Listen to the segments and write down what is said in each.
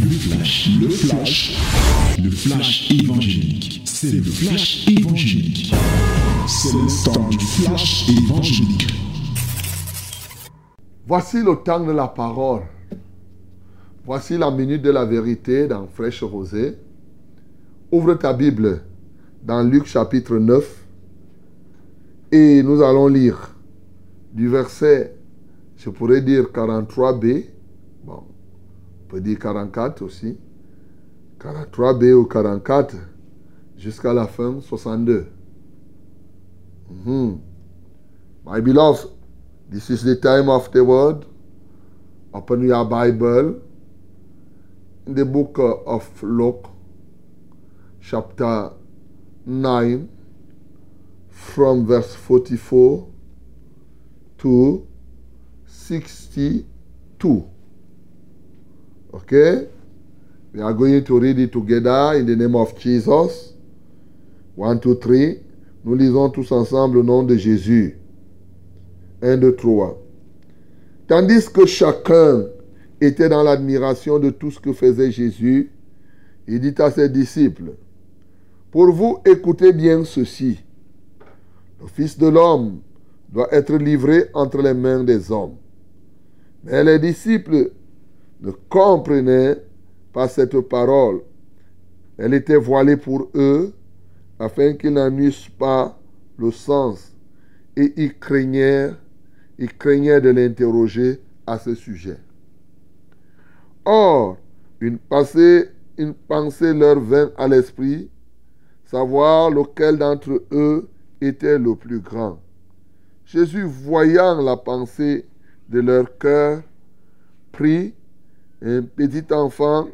Le flash, le flash, le flash évangélique. C'est le flash évangélique. C'est le temps du flash évangélique. Voici le temps de la parole. Voici la minute de la vérité dans Fraîche Rosée. Ouvre ta Bible dans Luc chapitre 9 et nous allons lire du verset, je pourrais dire 43b, bon, on peut dire 44 aussi, 43b ou 44 jusqu'à la fin 62. Mhm. My beloved, this is the time of the word. Open your Bible in the book of Luke, chapter 9, from verse 44 to 62. Okay? We are going to read it together in the name of Jesus. One, two, three. Nous lisons tous ensemble au nom de Jésus. Un, deux, trois. Tandis que chacun était dans l'admiration de tout ce que faisait Jésus, il dit à ses disciples, Pour vous, écoutez bien ceci. Le Fils de l'homme doit être livré entre les mains des hommes. Mais les disciples ne comprenaient pas cette parole. Elle était voilée pour eux afin qu'ils n'en eussent pas le sens et ils craignaient, ils craignaient de l'interroger à ce sujet. Or, une pensée, une pensée leur vint à l'esprit, savoir lequel d'entre eux était le plus grand. Jésus, voyant la pensée de leur cœur, prit un petit enfant,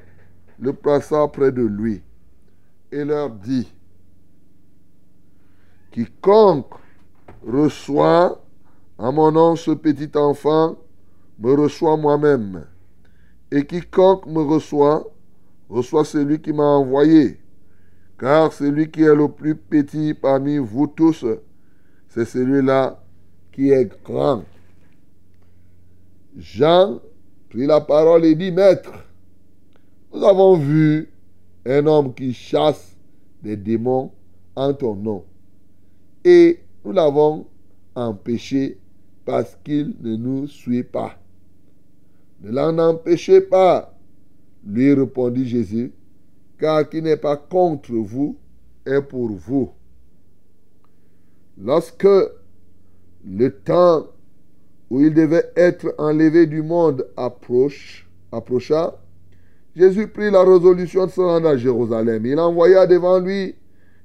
le plaça près de lui et leur dit, Quiconque reçoit en mon nom ce petit enfant, me reçoit moi-même. Et quiconque me reçoit, reçoit celui qui m'a envoyé. Car celui qui est le plus petit parmi vous tous, c'est celui-là qui est grand. Jean la parole et dit, Maître, nous avons vu un homme qui chasse des démons en ton nom. Et nous l'avons empêché parce qu'il ne nous suit pas. Ne l'en empêchez pas, lui répondit Jésus, car qui n'est pas contre vous est pour vous. Lorsque le temps où il devait être enlevé du monde approcha, Jésus prit la résolution de se rendre à Jérusalem. Il envoya devant lui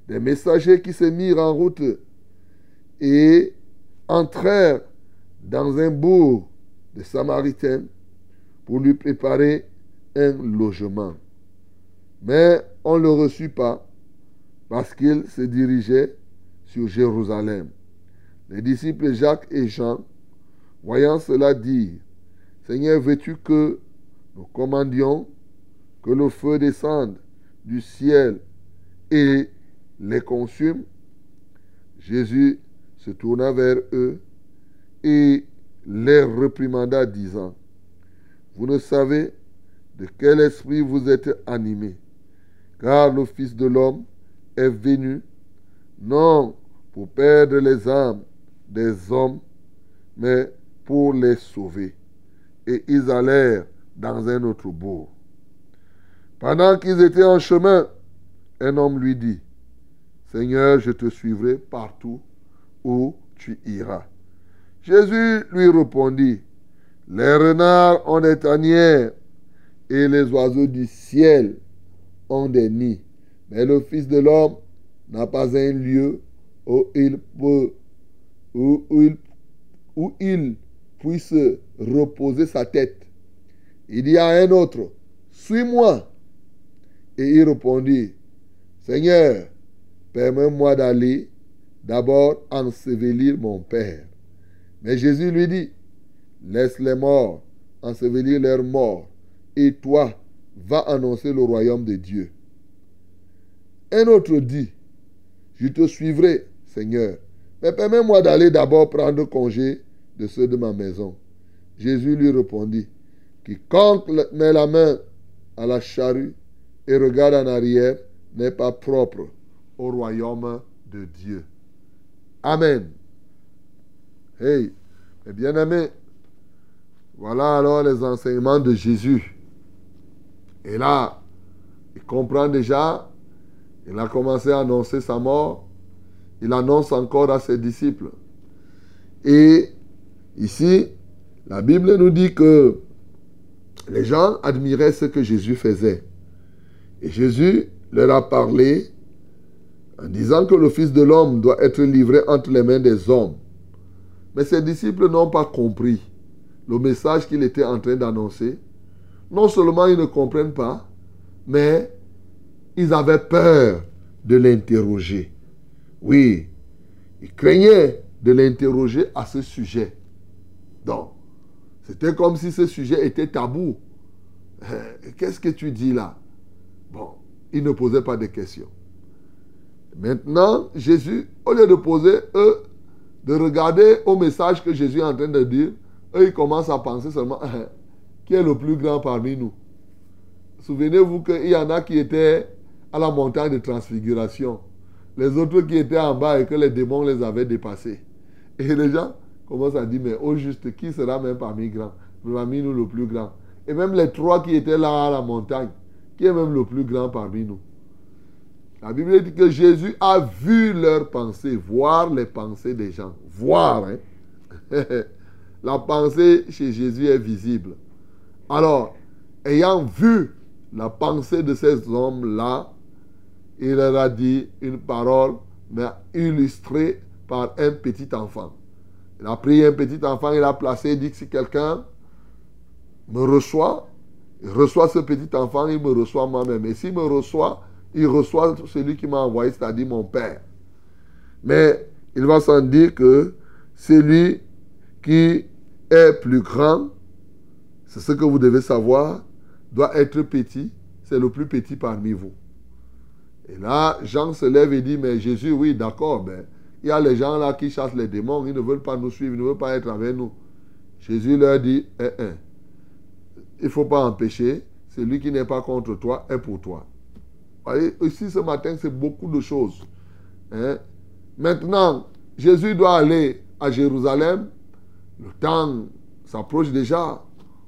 des messagers qui se mirent en route et entrèrent dans un bourg de Samaritains pour lui préparer un logement. Mais on ne le reçut pas parce qu'il se dirigeait sur Jérusalem. Les disciples Jacques et Jean, voyant cela, dirent, Seigneur, veux-tu que nous commandions que le feu descende du ciel et les consume? Jésus se tourna vers eux et les reprimanda, disant, Vous ne savez de quel esprit vous êtes animés, car le Fils de l'homme est venu, non pour perdre les âmes des hommes, mais pour les sauver. Et ils allèrent dans un autre bourg. Pendant qu'ils étaient en chemin, un homme lui dit, Seigneur, je te suivrai partout où tu iras. Jésus lui répondit, Les renards ont des tanières et les oiseaux du ciel ont des nids. Mais le Fils de l'homme n'a pas un lieu où il peut, où, il, où il puisse reposer sa tête. Il dit à un autre, suis-moi. Et il répondit, Seigneur, permets-moi d'aller d'abord ensevelir mon Père. Mais Jésus lui dit, laisse les morts ensevelir leurs morts, et toi, va annoncer le royaume de Dieu. Un autre dit, je te suivrai, Seigneur, mais permets-moi d'aller d'abord prendre congé de ceux de ma maison. Jésus lui répondit, quiconque met la main à la charrue et regarde en arrière n'est pas propre au royaume de Dieu. Amen. Hey, bien-aimés, voilà alors les enseignements de Jésus. Et là, il comprend déjà, il a commencé à annoncer sa mort, il annonce encore à ses disciples. Et ici, la Bible nous dit que les gens admiraient ce que Jésus faisait. Et Jésus leur a parlé en disant que le Fils de l'homme doit être livré entre les mains des hommes. Mais ses disciples n'ont pas compris le message qu'il était en train d'annoncer. Non seulement ils ne comprennent pas, mais ils avaient peur de l'interroger. Oui, ils craignaient de l'interroger à ce sujet. Donc, c'était comme si ce sujet était tabou. Eh, qu'est-ce que tu dis là? Bon, il ne posait pas de questions. Maintenant, Jésus, au lieu de poser, eux, de regarder au message que Jésus est en train de dire, eux, ils commencent à penser seulement eh, qui est le plus grand parmi nous? Souvenez-vous qu'il y en a qui étaient à la montagne de transfiguration. Les autres qui étaient en bas et que les démons les avaient dépassés. Et les gens commencent à dire, mais au juste, qui sera même parmi grands? Parmi nous le plus grand. Et même les trois qui étaient là à la montagne, qui est même le plus grand parmi nous? La Bible dit que Jésus a vu leurs pensées, voir les pensées des gens. Voir, hein? La pensée chez Jésus est visible. Alors, ayant vu la pensée de ces hommes-là, il leur a dit une parole, mais illustrée par un petit enfant. Il a pris un petit enfant, il a placé, il dit que si quelqu'un me reçoit, il reçoit ce petit enfant, il me reçoit moi-même. Et s'il me reçoit, il reçoit celui qui m'a envoyé, c'est-à-dire mon Père. Mais il va sans dire que celui qui est plus grand, c'est ce que vous devez savoir, doit être petit, c'est le plus petit parmi vous. Et là, Jean se lève et dit, mais Jésus, oui, d'accord, mais il y a les gens là qui chassent les démons, ils ne veulent pas nous suivre, ils ne veulent pas être avec nous. Jésus leur dit, eh, eh, il ne faut pas empêcher, celui qui n'est pas contre toi est pour toi. voyez, ici ce matin, c'est beaucoup de choses. Hein. Maintenant, Jésus doit aller à Jérusalem, le temps s'approche déjà,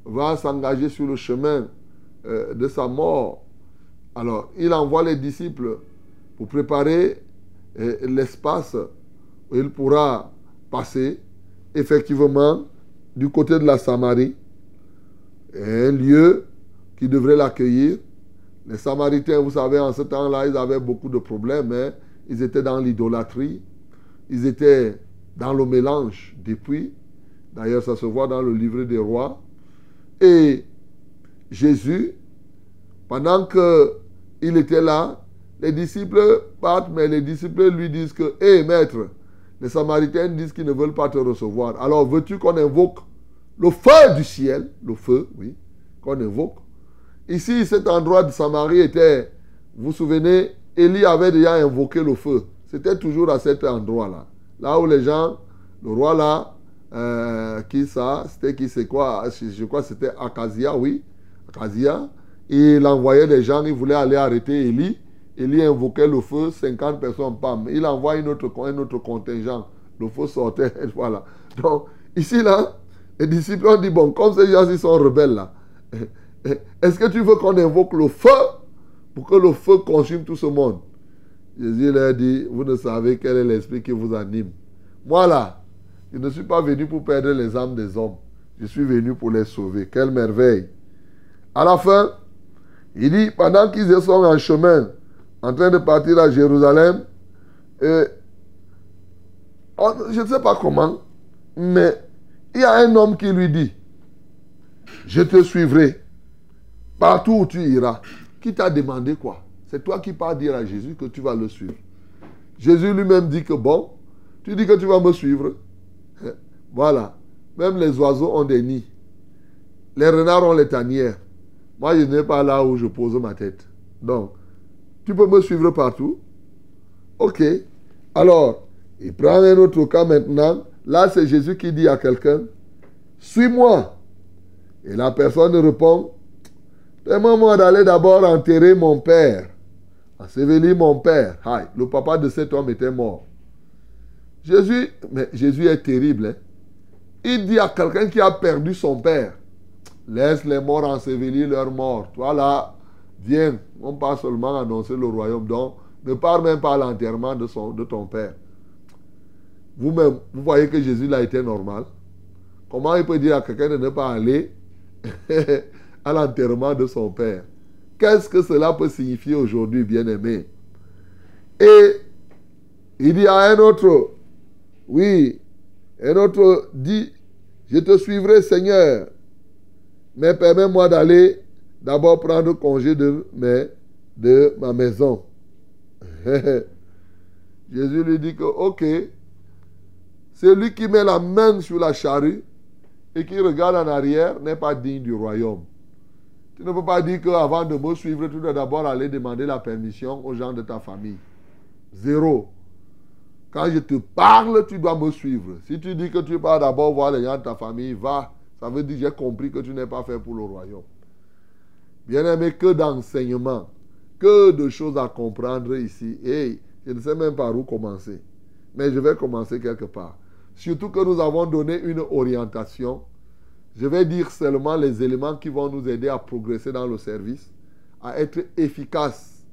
va s'engager sur le chemin euh, de sa mort. Alors, il envoie les disciples pour préparer euh, l'espace il pourra passer effectivement du côté de la Samarie, un lieu qui devrait l'accueillir. Les Samaritains, vous savez, en ce temps-là, ils avaient beaucoup de problèmes. Hein. Ils étaient dans l'idolâtrie, ils étaient dans le mélange depuis. D'ailleurs, ça se voit dans le livre des rois. Et Jésus, pendant qu'il était là, les disciples partent, mais les disciples lui disent que, hé maître, les Samaritains disent qu'ils ne veulent pas te recevoir. Alors veux-tu qu'on invoque le feu du ciel, le feu, oui, qu'on invoque Ici, cet endroit de Samarie était, vous vous souvenez, Élie avait déjà invoqué le feu. C'était toujours à cet endroit-là. Là où les gens, le roi là, euh, qui ça, c'était qui c'est quoi? Je crois que c'était Akazia, oui. Akazia. Il envoyait des gens, il voulait aller arrêter Élie. Élie invoquait le feu, 50 personnes, pam. Il envoie une autre, un autre contingent. Le feu sortait, voilà. Donc, ici, là, les disciples ont dit, bon, comme ces gens ils sont rebelles, là, est-ce que tu veux qu'on invoque le feu pour que le feu consume tout ce monde? Jésus leur dit, vous ne savez quel est l'esprit qui vous anime. Moi, là, je ne suis pas venu pour perdre les âmes des hommes. Je suis venu pour les sauver. Quelle merveille. À la fin, il dit, pendant qu'ils sont en chemin, en train de partir à Jérusalem, et, je ne sais pas comment, mais il y a un homme qui lui dit, je te suivrai partout où tu iras. Qui t'a demandé quoi? C'est toi qui pars dire à Jésus que tu vas le suivre. Jésus lui-même dit que bon, tu dis que tu vas me suivre. Voilà. Même les oiseaux ont des nids. Les renards ont les tanières. Moi, je n'ai pas là où je pose ma tête. Donc, tu peux me suivre partout. Ok. Alors, il prend un autre cas maintenant. Là, c'est Jésus qui dit à quelqu'un, suis-moi. Et la personne répond, Permets-moi d'aller d'abord enterrer mon père. Ensevelir mon père. Aïe, le papa de cet homme était mort. Jésus, mais Jésus est terrible. Hein. Il dit à quelqu'un qui a perdu son père, laisse les morts ensevelir leurs morts. Toi là, viens, on pas seulement annoncer le royaume. Donc, ne parle même pas à l'enterrement de, de ton père. Vous-même, vous voyez que Jésus a été normal. Comment il peut dire à quelqu'un de ne pas aller à l'enterrement de son père? Qu'est-ce que cela peut signifier aujourd'hui, bien-aimé? Et il dit à un autre, oui, un autre dit, je te suivrai Seigneur, mais permets-moi d'aller d'abord prendre congé de, ma maison. Jésus lui dit que, ok, celui qui met la main sur la charrue et qui regarde en arrière n'est pas digne du royaume. Tu ne peux pas dire qu'avant de me suivre, tu dois d'abord aller demander la permission aux gens de ta famille. Zéro. Quand je te parle, tu dois me suivre. Si tu dis que tu vas d'abord voir les gens de ta famille, va. Ça veut dire que j'ai compris que tu n'es pas fait pour le royaume. Bien aimé, que d'enseignements, que de choses à comprendre ici. Et je ne sais même pas où commencer. Mais je vais commencer quelque part. Surtout que nous avons donné une orientation. Je vais dire seulement les éléments qui vont nous aider à progresser dans le service, à être efficaces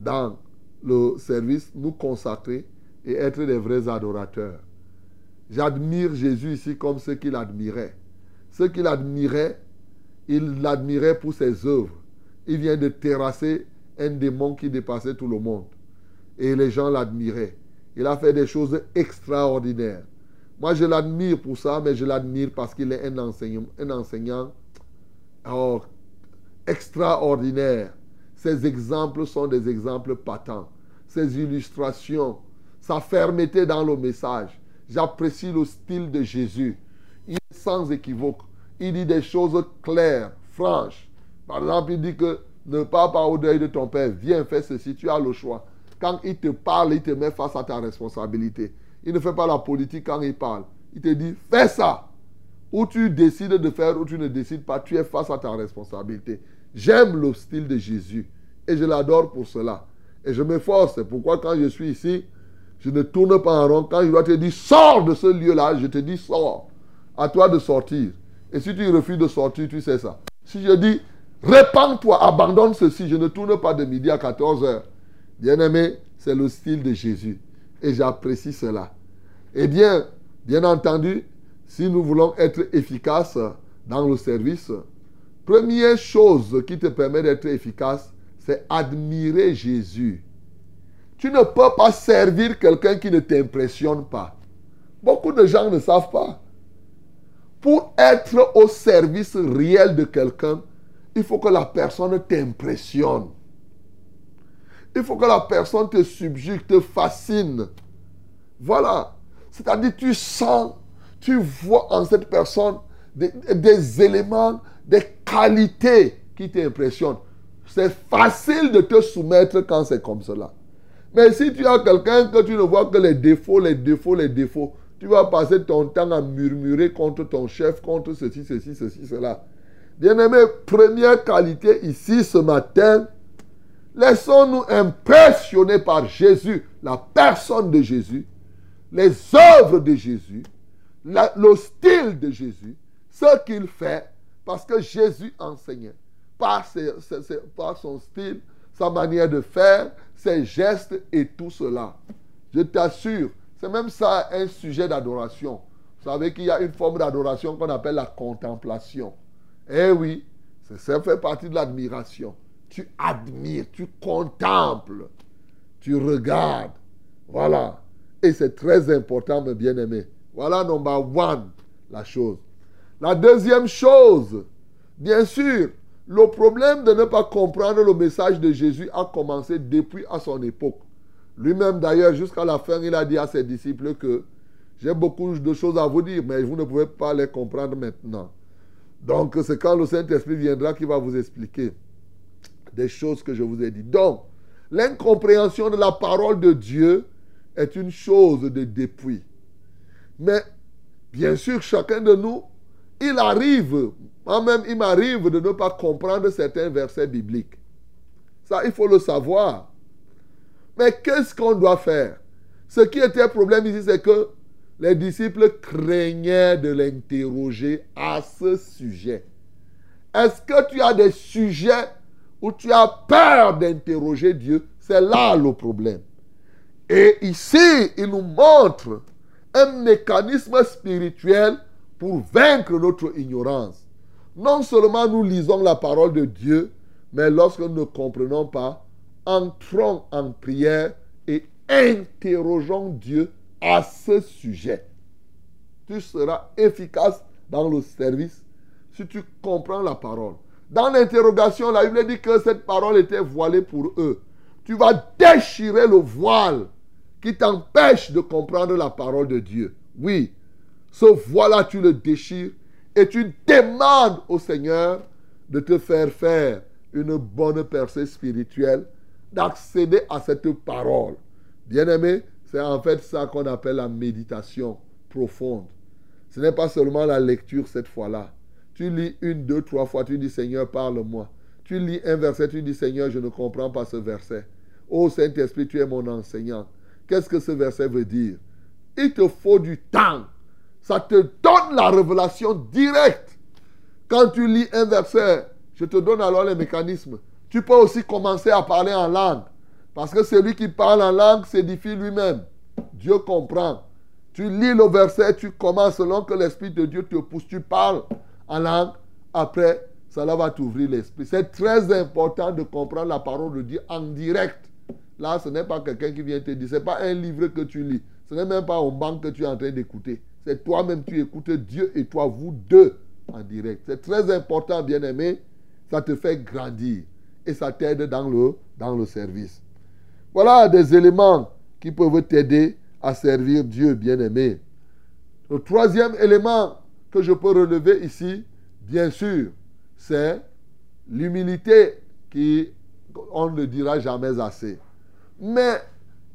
dans le service, nous consacrer et être des vrais adorateurs. J'admire Jésus ici comme ce qu'il admirait. Ce qu'il admirait, il l'admirait pour ses œuvres. Il vient de terrasser un démon qui dépassait tout le monde. Et les gens l'admiraient. Il a fait des choses extraordinaires. Moi, je l'admire pour ça, mais je l'admire parce qu'il est un enseignant, extraordinaire. Ses exemples sont des exemples patents. Ses illustrations sa fermeté dans le message. J'apprécie le style de Jésus. Il est sans équivoque. Il dit des choses claires, franches. Par exemple, il dit que ne pars pas au deuil de ton père. Viens, fais ceci. Tu as le choix. Quand il te parle, il te met face à ta responsabilité. Il ne fait pas la politique quand il parle. Il te dit, fais ça. Ou tu décides de faire ou tu ne décides pas. Tu es face à ta responsabilité. J'aime le style de Jésus. Et je l'adore pour cela. Et je m'efforce. C'est pourquoi quand je suis ici, je ne tourne pas en rond. Quand je dois te dire sors de ce lieu-là, je te dis sors. À toi de sortir. Et si tu refuses de sortir, tu sais ça. Si je dis répands-toi, abandonne ceci, je ne tourne pas de midi à 14 heures. Bien-aimé, c'est le style de Jésus. Et j'apprécie cela. Eh bien, bien entendu, si nous voulons être efficaces dans le service, première chose qui te permet d'être efficace, c'est admirer Jésus. Tu ne peux pas servir quelqu'un qui ne t'impressionne pas. Beaucoup de gens ne savent pas. Pour être au service réel de quelqu'un, il faut que la personne t'impressionne. Il faut que la personne te subjugue, te fascine. Voilà. C'est-à-dire, tu sens, tu vois en cette personne des, des éléments, des qualités qui t'impressionnent. C'est facile de te soumettre quand c'est comme cela. Mais si tu as quelqu'un que tu ne vois que les défauts, les défauts, les défauts, tu vas passer ton temps à murmurer contre ton chef, contre ceci, ceci, ceci, cela. Bien-aimé, première qualité ici ce matin, laissons-nous impressionner par Jésus, la personne de Jésus, les œuvres de Jésus, le style de Jésus, ce qu'il fait, parce que Jésus enseignait par, par son style, sa manière de faire, ses gestes et tout cela. Je t'assure, c'est même ça un sujet d'adoration. Vous savez qu'il y a une forme d'adoration qu'on appelle la contemplation. Eh oui, ça fait partie de l'admiration. Tu admires, tu contemples, tu regardes. Voilà. Et c'est très important, mes bien-aimés. Voilà, number one, la chose. La deuxième chose, bien sûr, le problème de ne pas comprendre le message de Jésus a commencé depuis à son époque. Lui-même d'ailleurs, jusqu'à la fin, il a dit à ses disciples que j'ai beaucoup de choses à vous dire, mais vous ne pouvez pas les comprendre maintenant. Donc c'est quand le Saint-Esprit viendra qu'il va vous expliquer des choses que je vous ai dit. Donc, l'incompréhension de la parole de Dieu est une chose de dépouille. Mais bien sûr, chacun de nous il arrive, moi-même, il m'arrive de ne pas comprendre certains versets bibliques. Ça, il faut le savoir. Mais qu'est-ce qu'on doit faire? Ce qui était problème ici, c'est que les disciples craignaient de l'interroger à ce sujet. Est-ce que tu as des sujets où tu as peur d'interroger Dieu? C'est là le problème. Et ici, il nous montre un mécanisme spirituel pour vaincre notre ignorance. Non seulement nous lisons la parole de Dieu, mais lorsque nous ne comprenons pas, entrons en prière et interrogeons Dieu à ce sujet. Tu seras efficace dans le service si tu comprends la parole. Dans l'interrogation, la Bible dit que cette parole était voilée pour eux. Tu vas déchirer le voile qui t'empêche de comprendre la parole de Dieu. Oui, ce voile-là, tu le déchires et tu demandes au Seigneur de te faire faire une bonne percée spirituelle, d'accéder à cette parole. Bien-aimé, c'est en fait ça qu'on appelle la méditation profonde. Ce n'est pas seulement la lecture cette fois-là. Tu lis une, deux, trois fois, tu dis Seigneur, parle-moi. Tu lis un verset, tu dis Seigneur, je ne comprends pas ce verset. Oh Saint-Esprit, tu es mon enseignant. Qu'est-ce que ce verset veut dire? Il te faut du temps. Ça te donne la révélation directe. Quand tu lis un verset, je te donne alors les mécanismes. Tu peux aussi commencer à parler en langue. Parce que celui qui parle en langue s'édifie lui-même. Dieu comprend. Tu lis le verset, tu commences selon que l'Esprit de Dieu te pousse. Tu parles en langue. Après, cela va t'ouvrir l'esprit. C'est très important de comprendre la parole de Dieu en direct. Là, ce n'est pas quelqu'un qui vient te dire. Ce n'est pas un livre que tu lis. Ce n'est même pas un banque que tu es en train d'écouter. C'est toi-même, tu écoutes Dieu et toi, vous deux, en direct. C'est très important, bien-aimé. Ça te fait grandir et ça t'aide dans le, dans le service. Voilà des éléments qui peuvent t'aider à servir Dieu, bien-aimé. Le troisième élément que je peux relever ici, bien sûr, c'est l'humilité qui, on ne dira jamais assez. Mais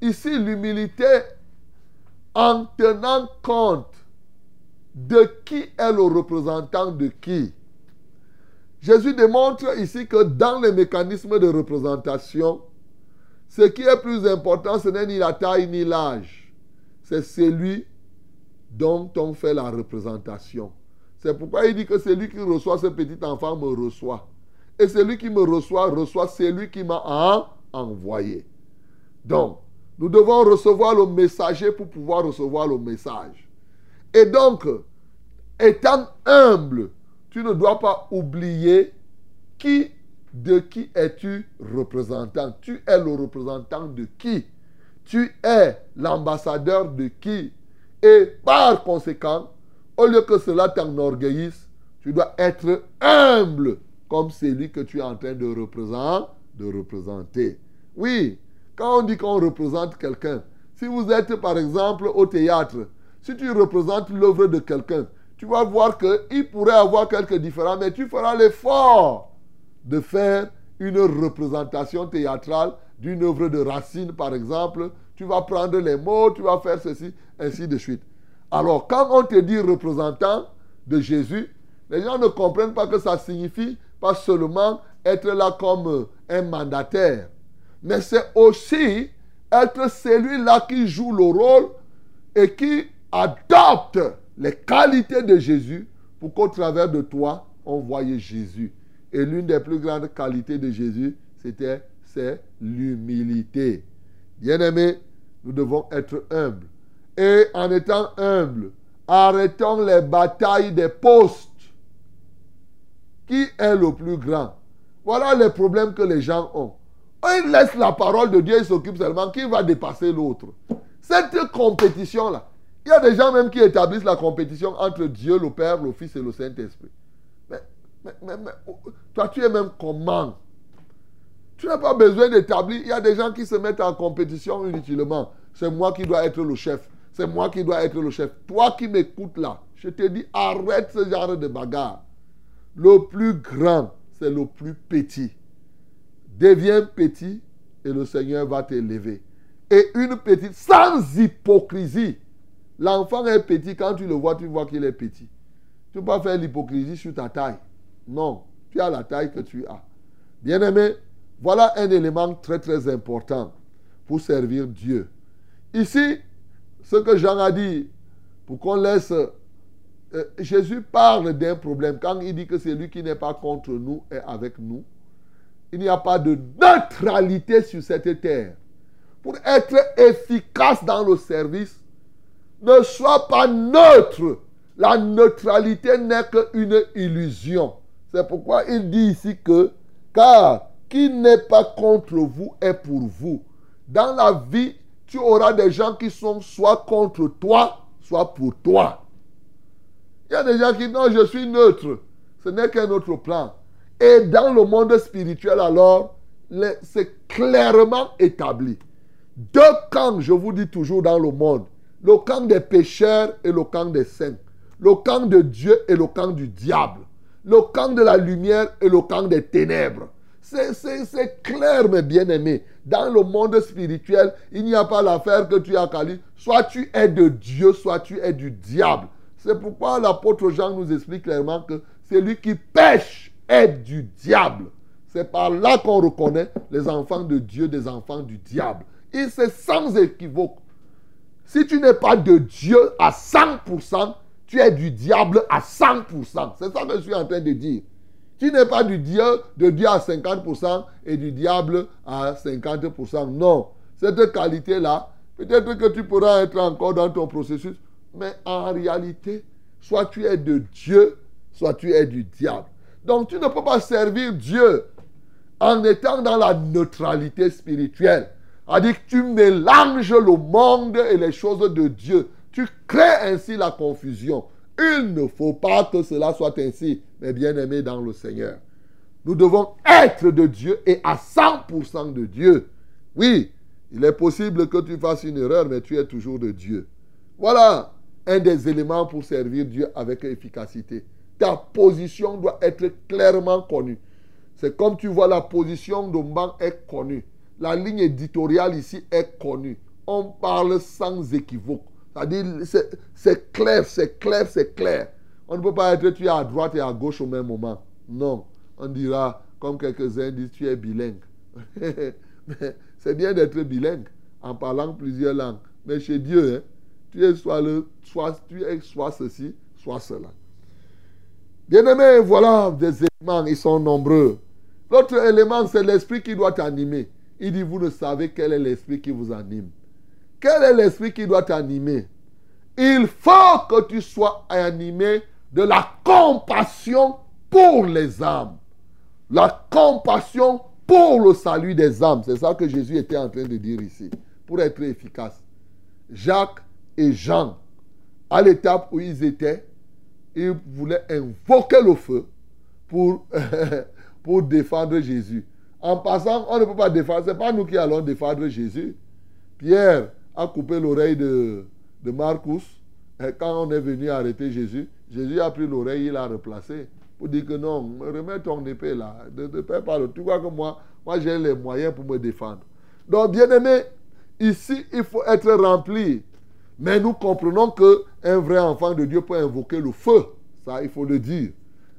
ici, l'humilité en tenant compte de qui est le représentant de qui. Jésus démontre ici que dans les mécanismes de représentation, ce qui est plus important, ce n'est ni la taille ni l'âge. C'est celui dont on fait la représentation. C'est pourquoi il dit que celui qui reçoit ce petit enfant me reçoit. Et celui qui me reçoit, reçoit celui qui m'a envoyé. Donc, nous devons recevoir le messager pour pouvoir recevoir le message. Et donc, étant humble, tu ne dois pas oublier qui, de qui es-tu représentant. Tu es le représentant de qui? Tu es l'ambassadeur de qui? Et par conséquent, au lieu que cela t'enorgueillisse, tu dois être humble comme celui que tu es en train de représenter. De représenter. Oui, quand on dit qu'on représente quelqu'un, si vous êtes par exemple au théâtre, si tu représentes l'œuvre de quelqu'un, tu vas voir qu'il pourrait avoir quelques différents, mais tu feras l'effort de faire une représentation théâtrale d'une œuvre de Racine, par exemple. Tu vas prendre les mots, tu vas faire ceci, ainsi de suite. Alors, quand on te dit représentant de Jésus, les gens ne comprennent pas que ça signifie pas seulement être là comme un mandataire, mais c'est aussi être celui-là qui joue le rôle et qui adopte les qualités de Jésus pour qu'au travers de toi, on voyait Jésus. Et l'une des plus grandes qualités de Jésus, c'était c'est l'humilité. Bien-aimés, nous devons être humbles. Et en étant humbles, arrêtons les batailles des postes. Qui est le plus grand? Voilà les problèmes que les gens ont. Ils laissent la parole de Dieu, ils s'occupent seulement. Qui va dépasser l'autre? Cette compétition-là, il y a des gens même qui établissent la compétition entre Dieu, le Père, le Fils et le Saint-Esprit. Mais, oh, toi, tu es même comment? Tu n'as pas besoin d'établir. Il y a des gens qui se mettent en compétition inutilement. C'est moi qui dois être le chef. C'est moi qui dois être le chef. Toi qui m'écoutes là, je te dis, arrête ce genre de bagarre. Le plus grand, c'est le plus petit. Deviens petit et le Seigneur va t'élever. Et une petite, sans hypocrisie. L'enfant est petit, quand tu le vois, tu vois qu'il est petit. Tu ne peux pas faire l'hypocrisie sur ta taille. Non, tu as la taille que tu as. Bien-aimé, voilà un élément très très important pour servir Dieu. Ici, ce que Jean a dit, pour qu'on laisse... Euh, Jésus parle d'un problème. Quand il dit que c'est lui qui n'est pas contre nous et avec nous, il n'y a pas de neutralité sur cette terre. Pour être efficace dans le service, ne sois pas neutre. La neutralité n'est qu'une illusion. C'est pourquoi il dit ici que, car qui n'est pas contre vous est pour vous. Dans la vie, tu auras des gens qui sont soit contre toi, soit pour toi. Il y a des gens qui disent non, je suis neutre. Ce n'est qu'un autre plan. Et dans le monde spirituel, alors, c'est clairement établi. Deux camps, je vous dis toujours dans le monde. Le camp des pécheurs et le camp des saints. Le camp de Dieu et le camp du diable. Le camp de la lumière et le camp des ténèbres. C'est clair, mes bien-aimés. Dans le monde spirituel, il n'y a pas l'affaire que tu as qualifié. Soit tu es de Dieu, soit tu es du diable. C'est pourquoi l'apôtre Jean nous explique clairement que celui qui pêche est du diable. C'est par là qu'on reconnaît les enfants de Dieu des enfants du diable. Et c'est sans équivoque. Si tu n'es pas de Dieu à 100%, tu es du diable à 100%. C'est ça que je suis en train de dire. Tu n'es pas du Dieu, de Dieu à 50% et du diable à 50%. Non. Cette qualité-là, peut-être que tu pourras être encore dans ton processus, mais en réalité, soit tu es de Dieu, soit tu es du diable. Donc tu ne peux pas servir Dieu en étant dans la neutralité spirituelle. C'est-à-dire que tu mélanges le monde et les choses de Dieu. Tu crées ainsi la confusion. Il ne faut pas que cela soit ainsi, mes bien-aimés dans le Seigneur. Nous devons être de Dieu et à 100% de Dieu. Oui, il est possible que tu fasses une erreur, mais tu es toujours de Dieu. Voilà un des éléments pour servir Dieu avec efficacité. Ta position doit être clairement connue. C'est comme tu vois la position de banc est connue. La ligne éditoriale ici est connue. On parle sans équivoque. C'est-à-dire, c'est clair, c'est clair, c'est clair. On ne peut pas être tu es à droite et à gauche au même moment. Non. On dira, comme quelques-uns disent, tu es bilingue. c'est bien d'être bilingue en parlant plusieurs langues. Mais chez Dieu, hein, tu es soit, tu es soit ceci, soit cela. Bien-aimés, voilà des éléments, ils sont nombreux. L'autre élément, c'est l'esprit qui doit t'animer. Il dit, vous ne savez quel est l'esprit qui vous anime? Quel est l'esprit qui doit t'animer? Il faut que tu sois animé de la compassion pour les âmes. La compassion pour le salut des âmes. C'est ça que Jésus était en train de dire ici, pour être efficace. Jacques et Jean, à l'étape où ils étaient, ils voulaient invoquer le feu pour, pour défendre Jésus. En passant, on ne peut pas défendre, ce n'est pas nous qui allons défendre Jésus. Pierre a coupé l'oreille de, de Marcus. Et quand on est venu arrêter Jésus, Jésus a pris l'oreille, il l'a replacé. Pour dire que non, remets ton épée là. Ne, ne pas le. Tu vois que moi, moi j'ai les moyens pour me défendre. Donc, bien aimé, ici, il faut être rempli. Mais nous comprenons qu'un vrai enfant de Dieu peut invoquer le feu. Ça, il faut le dire.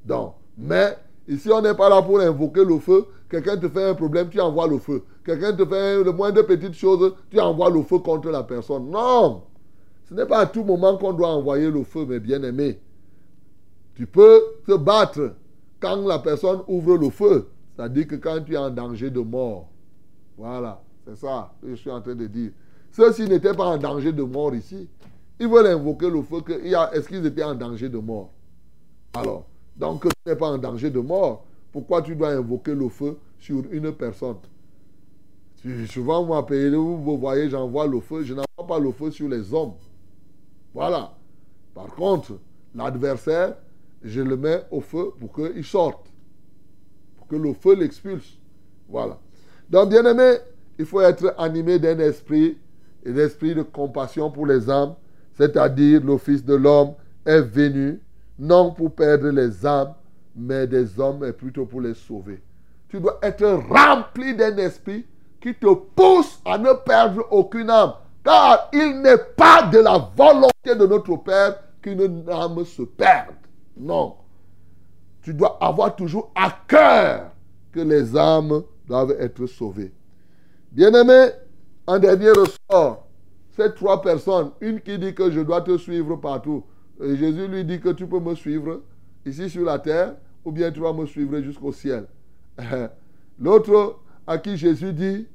Donc, mais ici, on n'est pas là pour invoquer le feu. Quelqu'un te fait un problème, tu envoies le feu. Quelqu'un te fait le moindre petite chose, tu envoies le feu contre la personne. Non! Ce n'est pas à tout moment qu'on doit envoyer le feu, mes bien-aimés. Tu peux te battre quand la personne ouvre le feu. C'est-à-dire que quand tu es en danger de mort. Voilà, c'est ça que je suis en train de dire. Ceux-ci n'étaient pas en danger de mort ici. Ils veulent invoquer le feu. Est-ce qu'ils étaient en danger de mort? Alors, donc tu n'es pas en danger de mort. Pourquoi tu dois invoquer le feu sur une personne? Souvent, moi, vous voyez, j'envoie le feu. Je n'envoie pas le feu sur les hommes. Voilà. Par contre, l'adversaire, je le mets au feu pour qu'il sorte. Pour que le feu l'expulse. Voilà. Donc, bien aimé, il faut être animé d'un esprit, un esprit de compassion pour les âmes, c'est-à-dire le Fils de l'homme est venu, non pour perdre les âmes, mais des hommes, et plutôt pour les sauver. Tu dois être rempli d'un esprit qui te pousse à ne perdre aucune âme. Car il n'est pas de la volonté de notre Père qu'une âme se perde. Non. Tu dois avoir toujours à cœur que les âmes doivent être sauvées. Bien-aimé, en dernier ressort, ces trois personnes, une qui dit que je dois te suivre partout, et Jésus lui dit que tu peux me suivre ici sur la terre, ou bien tu vas me suivre jusqu'au ciel. L'autre à qui Jésus dit,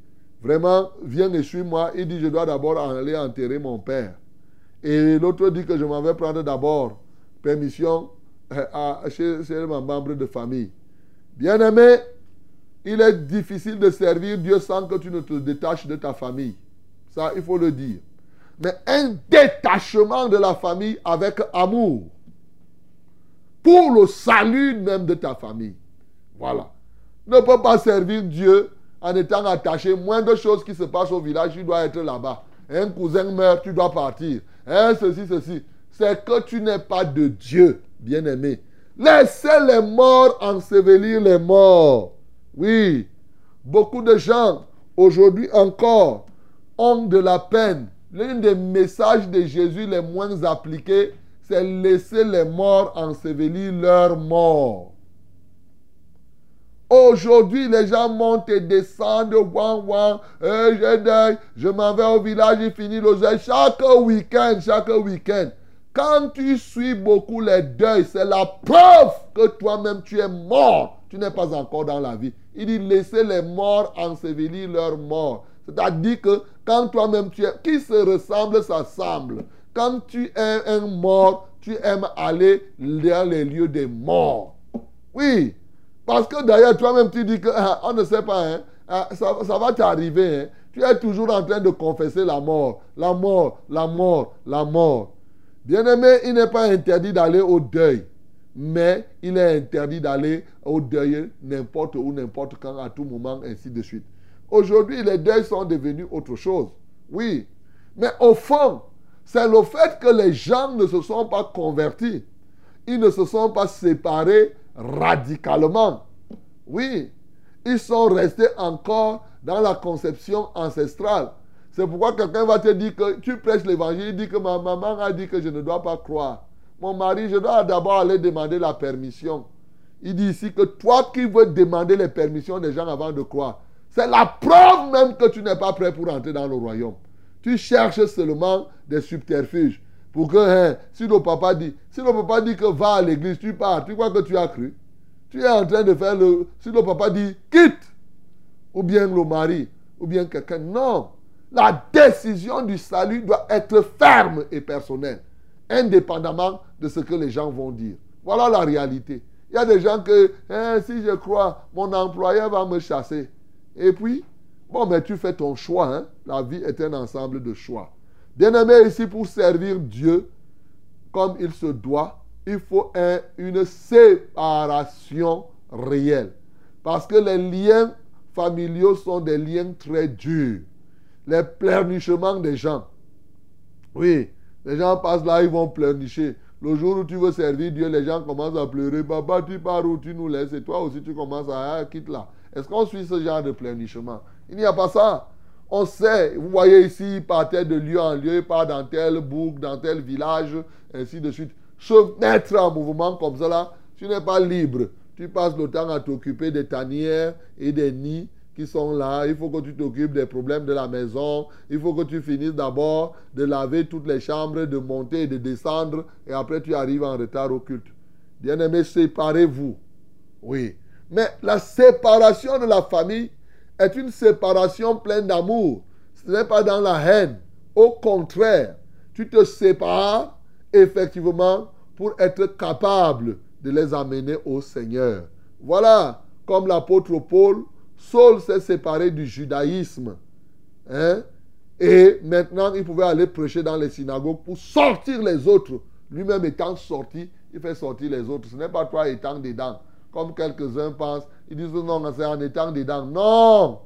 vraiment, viens et suis-moi, il dit, je dois d'abord aller enterrer mon père. Et l'autre dit que je m'en vais prendre d'abord permission euh, chez, chez mon membre de famille. Bien-aimé, il est difficile de servir Dieu sans que tu ne te détaches de ta famille. Ça, il faut le dire. Mais un détachement de la famille avec amour. Pour le salut même de ta famille. Voilà. Ne peux pas servir Dieu en étant attaché. Moins de choses qui se passent au village, tu dois être là-bas. Un cousin meurt, tu dois partir. Ceci, ceci. C'est que tu n'es pas de Dieu, bien-aimé. Laissez les morts ensevelir les morts. Oui, beaucoup de gens, aujourd'hui encore, ont de la peine. L'un des messages de Jésus les moins appliqués, c'est laisser les morts ensevelir leurs morts. Aujourd'hui, les gens montent et descendent, wang wang, eh, je je m'en vais au village, je finis l'oseille. Chaque week-end, chaque week-end. Quand tu suis beaucoup les deuils, c'est la preuve que toi-même tu es mort. Tu n'es pas encore dans la vie. Il dit laissez les morts ensevelir leurs morts. C'est-à-dire que quand toi-même tu es. Qui se ressemble, s'assemble. Quand tu es un mort, tu aimes aller dans les lieux des morts. Oui. Parce que d'ailleurs, toi-même tu dis que ah, on ne sait pas, hein, ah, ça, ça, va t'arriver. Hein. Tu es toujours en train de confesser la mort. La mort, la mort, la mort. Bien-aimé, il n'est pas interdit d'aller au deuil mais il est interdit d'aller au deuil n'importe où, n'importe quand, à tout moment, ainsi de suite. Aujourd'hui, les deuils sont devenus autre chose. Oui. Mais au fond, c'est le fait que les gens ne se sont pas convertis. Ils ne se sont pas séparés radicalement. Oui. Ils sont restés encore dans la conception ancestrale. C'est pourquoi quelqu'un va te dire que tu prêches l'évangile, il dit que ma maman a dit que je ne dois pas croire. Mon mari, je dois d'abord aller demander la permission. Il dit ici que toi qui veux demander les permissions des gens avant de croire, c'est la preuve même que tu n'es pas prêt pour entrer dans le royaume. Tu cherches seulement des subterfuges. Pour que, hein, si le papa dit, si papa dit que va à l'église, tu pars, tu crois que tu as cru. Tu es en train de faire le. Si le papa dit quitte, ou bien le mari, ou bien quelqu'un, non. La décision du salut doit être ferme et personnelle indépendamment de ce que les gens vont dire. Voilà la réalité. Il y a des gens que, hein, si je crois, mon employeur va me chasser. Et puis, bon, mais tu fais ton choix. Hein? La vie est un ensemble de choix. Bien-aimé, ici, pour servir Dieu comme il se doit, il faut une séparation réelle. Parce que les liens familiaux sont des liens très durs. Les pleurnichements des gens. Oui, les gens passent là, ils vont pleurnicher. Le jour où tu veux servir Dieu, les gens commencent à pleurer. Papa, tu pars où? Tu nous laisses et toi aussi tu commences à ah, quitte là. Est-ce qu'on suit ce genre de pleurnichement? Il n'y a pas ça. On sait, vous voyez ici, il partait de lieu en lieu, il part dans tel boucle, dans tel village, ainsi de suite. Se mettre en mouvement comme là, tu n'es pas libre. Tu passes le temps à t'occuper des tanières et des nids qui sont là. Il faut que tu t'occupes des problèmes de la maison. Il faut que tu finisses d'abord de laver toutes les chambres, de monter et de descendre. Et après, tu arrives en retard au culte. Bien-aimé, séparez-vous. Oui. Mais la séparation de la famille est une séparation pleine d'amour. Ce n'est pas dans la haine. Au contraire, tu te sépares effectivement pour être capable de les amener au Seigneur. Voilà, comme l'apôtre Paul Saul s'est séparé du judaïsme. Hein? Et maintenant, il pouvait aller prêcher dans les synagogues pour sortir les autres. Lui-même étant sorti, il fait sortir les autres. Ce n'est pas toi étant dedans. Comme quelques-uns pensent. Ils disent non, c'est en étant dedans. Non!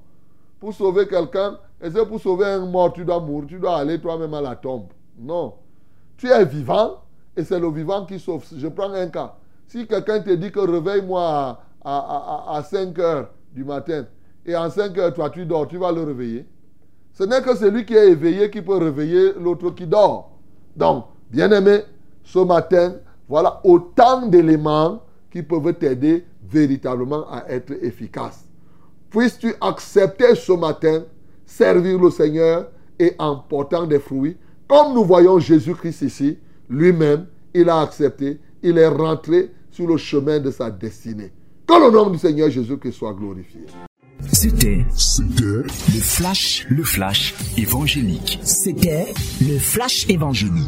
Pour sauver quelqu'un, et c'est pour sauver un mort, tu dois mourir. Tu dois aller toi-même à la tombe? Non. Tu es vivant et c'est le vivant qui sauve. Je prends un cas. Si quelqu'un te dit que réveille-moi à, à, à, à 5 heures, du matin et en 5 heures, toi, tu dors, tu vas le réveiller. Ce n'est que celui qui est éveillé qui peut réveiller l'autre qui dort. Donc, bien-aimé, ce matin, Voilà autant d'éléments qui peuvent t'aider véritablement à être efficace. Puisses-tu accepter ce matin, servir le Seigneur et en portant des fruits, comme nous voyons Jésus-Christ ici, lui-même, il a accepté, il est rentré sur le chemin de sa destinée. Que le nom du Seigneur Jésus-Christ soit glorifié. C'était C'était le flash, le flash évangélique. C'était le flash évangélique.